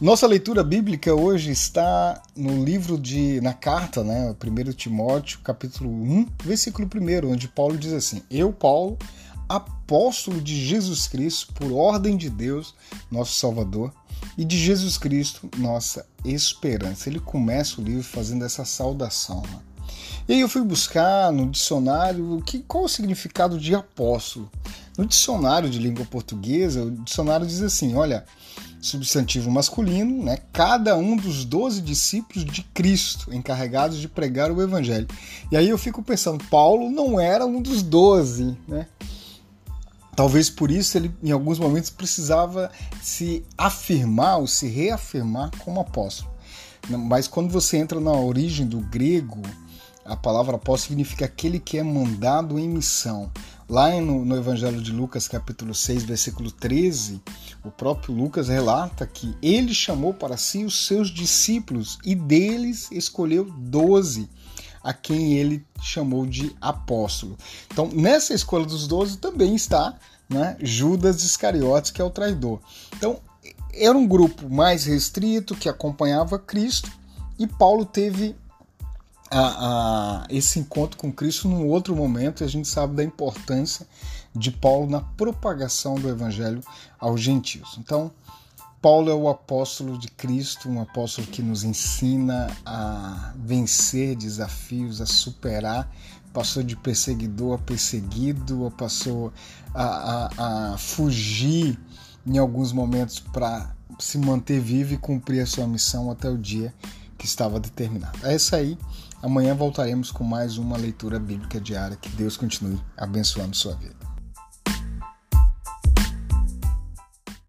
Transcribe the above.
Nossa leitura bíblica hoje está no livro de na carta, né, 1 Timóteo, capítulo 1, versículo 1, onde Paulo diz assim: "Eu, Paulo, apóstolo de Jesus Cristo, por ordem de Deus, nosso Salvador, e de Jesus Cristo, nossa esperança". Ele começa o livro fazendo essa saudação, né? E aí eu fui buscar no dicionário que, qual o significado de apóstolo. No dicionário de língua portuguesa, o dicionário diz assim: olha, substantivo masculino, né, cada um dos doze discípulos de Cristo encarregados de pregar o Evangelho. E aí eu fico pensando, Paulo não era um dos doze, né? Talvez por isso ele, em alguns momentos, precisava se afirmar ou se reafirmar como apóstolo. Mas quando você entra na origem do grego, a palavra apóstolo significa aquele que é mandado em missão. Lá no, no, Evangelho de Lucas, capítulo 6, versículo 13, o próprio Lucas relata que ele chamou para si os seus discípulos e deles escolheu doze, a quem ele chamou de apóstolo. Então, nessa escolha dos doze também está né, Judas Iscariotes, que é o traidor. Então, era um grupo mais restrito que acompanhava Cristo e Paulo teve a, a, esse encontro com Cristo num outro momento e a gente sabe da importância de Paulo na propagação do evangelho aos gentios. Então, Paulo é o apóstolo de Cristo, um apóstolo que nos ensina a vencer desafios, a superar. Passou de perseguidor a perseguido, passou a, a, a fugir em alguns momentos para se manter vivo e cumprir a sua missão até o dia que estava determinado. É isso aí. Amanhã voltaremos com mais uma leitura bíblica diária. Que Deus continue abençoando sua vida.